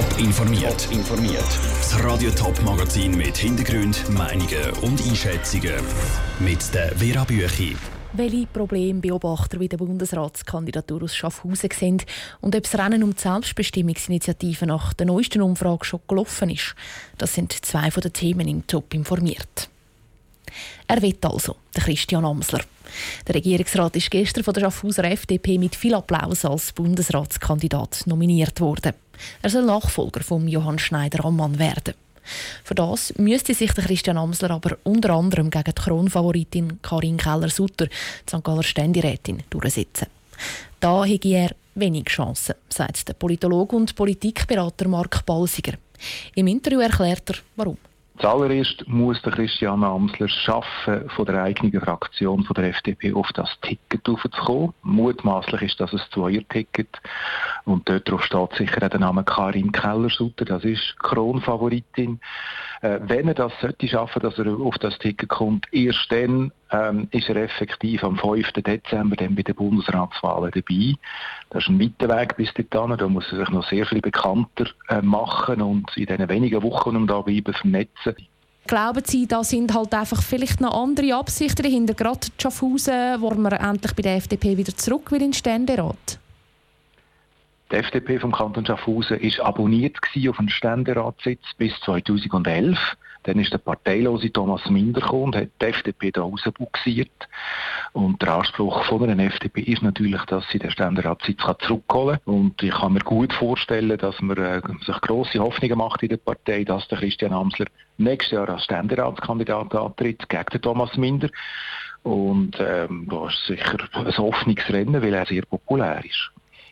Top informiert. informiert. Das Radio Top Magazin mit Hintergrund, Meinungen und Einschätzungen mit der Vera Büchi. Welche Probleme Beobachter wie der Bundesratskandidatur aus Schaffhausen sehen und ob das Rennen um die Selbstbestimmungsinitiative nach der neuesten Umfrage schon gelaufen ist, das sind zwei von den Themen im Top informiert. Er wird also, der Christian Amsler. Der Regierungsrat ist gestern von der Schaffhauser FDP mit viel Applaus als Bundesratskandidat nominiert worden. Er soll Nachfolger von Johann Schneider-Ammann werden. Für das müsste sich der Christian Amsler aber unter anderem gegen die Kronfavoritin Karin Keller-Sutter, die St. Galler Ständerätin, durchsetzen. Da hätte er wenig Chancen, sagt der Politologe und Politikberater Mark Balsiger. Im Interview erklärt er, warum. Zuallererst muss der Christian Amsler schaffen, von der eigenen Fraktion von der FDP auf das Ticket aufzukommen. Mutmaßlich ist das ein Zweier-Ticket. Und dort drauf steht sicher der Name Karin Keller-Sutter. Das ist Kronfavoritin. Äh, wenn er das sollte schaffen, dass er auf das Ticket kommt, erst dann ähm, ist er effektiv am 5. Dezember dann bei den Bundesratswahlen dabei. Das ist ein weiter Weg bis dahin. Da muss er sich noch sehr viel bekannter äh, machen und in den wenigen Wochen, um da bleiben, vernetzen. Glauben Sie, da sind halt einfach vielleicht noch andere Absichten dahinter, gerade Schaffhausen, wo man endlich bei der FDP wieder zurück will in den Ständerat? Die FDP vom Kanton Schaffhausen ist abonniert auf einen Ständeratssitz bis 2011. Dann ist der parteilose Thomas Minder gekommen und hat die FDP da rausbuxiert. Und der Anspruch von der FDP ist natürlich, dass sie den Ständeratssitz zurückholen kann. Und ich kann mir gut vorstellen, dass man äh, sich grosse Hoffnungen macht in der Partei, dass der Christian Amsler nächstes Jahr als Ständeratskandidat antritt gegen den Thomas Minder. Und ähm, das ist sicher ein Hoffnungsrennen, weil er sehr populär ist.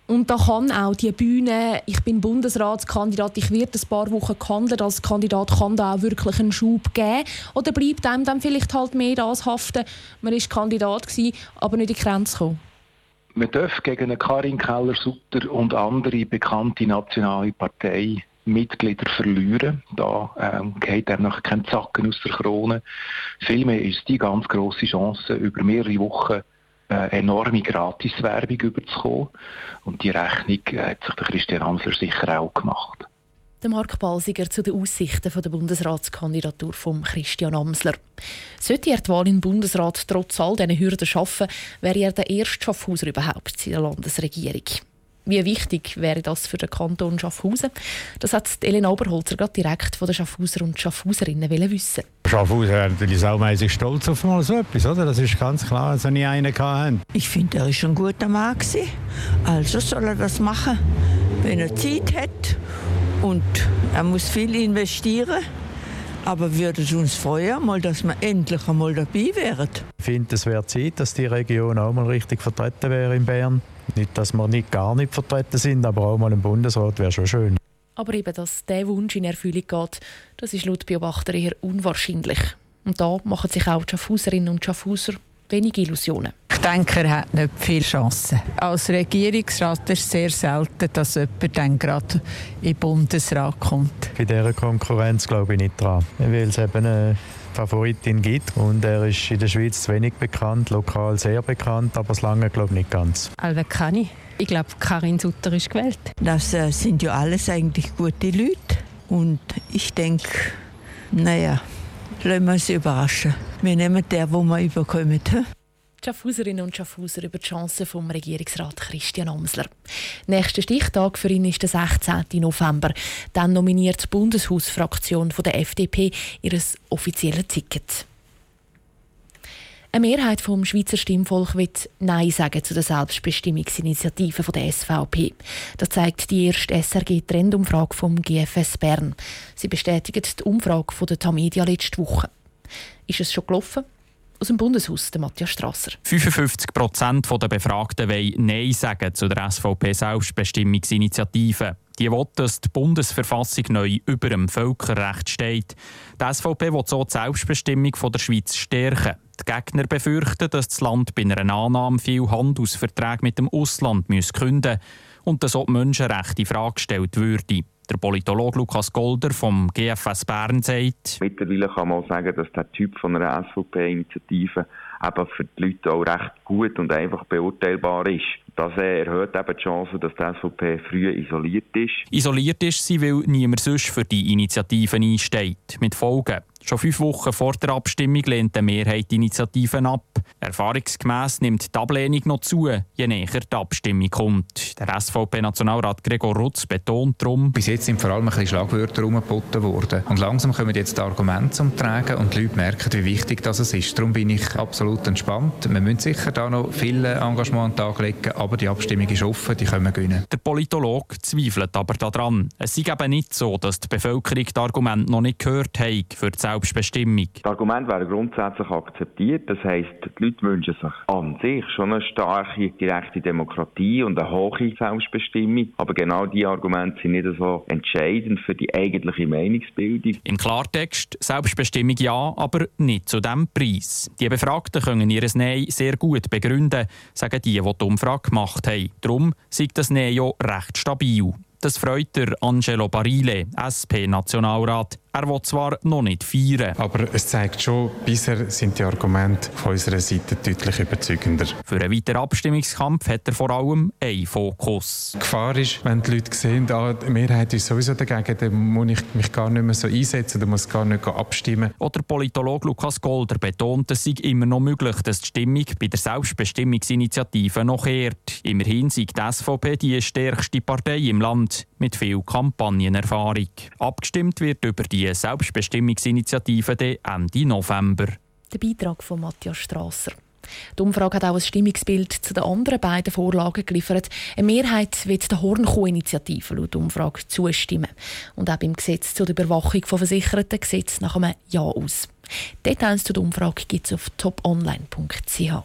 Und da kann auch die Bühne, ich bin Bundesratskandidat, ich werde ein paar Wochen gehandelt als Kandidat, kann da auch wirklich einen Schub geben? Oder bleibt einem dann vielleicht halt mehr das haften, man war Kandidat, gewesen, aber nicht in die Grenze gekommen? Man darf gegen Karin Keller-Sutter und andere bekannte nationale Parteimitglieder verlieren. Da ähm, geht er noch kein Zacken aus der Krone. Vielmehr ist die ganz große Chance, über mehrere Wochen äh, enorme Gratiswerbung überzukommen. Und die Rechnung hat sich der Christian Hamsler sicher auch gemacht. Der Mark Balsiger zu den Aussichten der Bundesratskandidatur von Christian Amsler. Sollte er die Wahl im Bundesrat trotz all diesen Hürden schaffen, wäre er der erste Schaffhauser überhaupt in der Landesregierung. Wie wichtig wäre das für den Kanton Schaffhausen? Das hat Elena Oberholzer gerade direkt von den Schaffhauser und Schaffhauserinnen wissen. Schaffhausen wäre natürlich saumässig stolz auf mal so etwas, oder? Das ist ganz klar, dass er nie einen hatten. Ich finde, er war ein guter Mann. Also soll er das machen, wenn er Zeit hat. Und er muss viel investieren. Aber würde es uns freuen, mal, dass wir endlich einmal dabei wären. Ich finde, es wäre Zeit, dass die Region auch mal richtig vertreten wäre in Bern. Nicht, dass wir nicht gar nicht vertreten sind, aber auch mal im Bundesrat wäre schon schön. Aber eben, dass dieser Wunsch in Erfüllung geht, das ist laut Beobachter eher unwahrscheinlich. Und da machen sich auch die Schaffhauserinnen und Schaffhauser wenige Illusionen. Ich denke, er hat nicht viele Chancen. Als Regierungsrat ist es sehr selten, dass jemand dann gerade in den Bundesrat kommt. Bei dieser Konkurrenz glaube ich nicht dran, weil es eben eine Favoritin gibt und er ist in der Schweiz zu wenig bekannt, lokal sehr bekannt, aber es lange glaube ich nicht ganz. Alve Kani. Ich glaube, Karin Sutter ist gewählt. Das äh, sind ja alles eigentlich gute Leute und ich denke, naja, lassen wir uns überraschen. Wir nehmen den, den wir überkommen. Schaffhauserinnen und Schaffhauser über die Chancen vom Regierungsrat Christian Amsler. Nächster Stichtag für ihn ist der 16. November. Dann nominiert die Bundeshausfraktion der FDP ihr offizielles Ticket. Eine Mehrheit vom Schweizer Stimmvolk wird Nein sagen zu der Selbstbestimmungsinitiative der SVP. Das zeigt die erste SRG-Trendumfrage vom GFS Bern. Sie bestätigt die Umfrage von der Tamedia letzte Woche. Ist es schon gelaufen? Aus dem Bundeshaus, der Matthias Strasser. 55 Prozent der Befragten wollen Nein sagen zu der SVP-Selbstbestimmungsinitiative. Die will, dass die Bundesverfassung neu über dem Völkerrecht steht. Die SVP will so die Selbstbestimmung der Schweiz stärken. Die Gegner befürchten, dass das Land bei einer Annahme viel Handelsverträge mit dem Ausland künden müsse und dass auch die Menschenrechte in Frage gestellt würden. Der Politologe Lukas Golder vom GFS Bern sagt, Mittlerweile kann man sagen, dass der Typ von einer SVP-Initiative eben für die Leute auch recht gut und einfach beurteilbar ist. Das erhöht eben die Chance, dass die SVP früh isoliert ist. Isoliert ist sie, weil niemand sonst für die Initiativen einsteht. Mit Folgen. Schon fünf Wochen vor der Abstimmung lehnt die Mehrheit die Initiativen ab. Erfahrungsgemäss nimmt die Ablehnung noch zu, je näher die Abstimmung kommt. Der SVP-Nationalrat Gregor Rutz betont darum, Bis jetzt sind vor allem ein bisschen Schlagwörter herumgeboten worden. Und langsam kommen jetzt die Argumente zum Tragen und die Leute merken, wie wichtig das ist. Darum bin ich absolut entspannt. Wir müssen sicher da noch viel Engagement an den Tag legen, aber die Abstimmung ist offen, die können wir gewinnen. Der Politologe zweifelt aber daran. Es sei eben nicht so, dass die Bevölkerung die Argumente noch nicht gehört hat für die Selbstbestimmung. Das Argument wäre grundsätzlich akzeptiert. Das heisst, die Leute wünschen sich an sich schon eine starke, gerechte Demokratie und eine hohe Selbstbestimmung. Aber genau diese Argumente sind nicht so entscheidend für die eigentliche Meinungsbildung. Im Klartext, Selbstbestimmung ja, aber nicht zu diesem Preis. Die Befragten können ihr Nein sehr gut begründen, sagen die, die die Umfrage gemacht haben. Darum sei das Nein ja recht stabil. Das freut der Angelo Barile, SP-Nationalrat. Er will zwar noch nicht feiern. Aber es zeigt schon, bisher sind die Argumente von unserer Seite deutlich überzeugender. Für einen weiteren Abstimmungskampf hat er vor allem einen Fokus. Die Gefahr ist, wenn die Leute sehen, ah, die Mehrheit ist sowieso dagegen, dann muss ich mich gar nicht mehr so einsetzen, dann muss gar nicht abstimmen. Oder der Politologe Lukas Golder betont, es sei immer noch möglich, dass die Stimmung bei der Selbstbestimmungsinitiative noch kehrt. Immerhin sei die SVP die stärkste Partei im Land mit viel Kampagnenerfahrung. Abgestimmt wird über die Selbstbestimmungsinitiative Ende November. Der Beitrag von Matthias Strasser. Die Umfrage hat auch ein Stimmungsbild zu den anderen beiden Vorlagen geliefert. Eine Mehrheit wird der Hornkuh-Initiative laut Umfrage zustimmen. Und auch beim Gesetz zur Überwachung von Versicherten sieht es nach einem Ja aus. Details zu der Umfrage gibt es auf toponline.ch.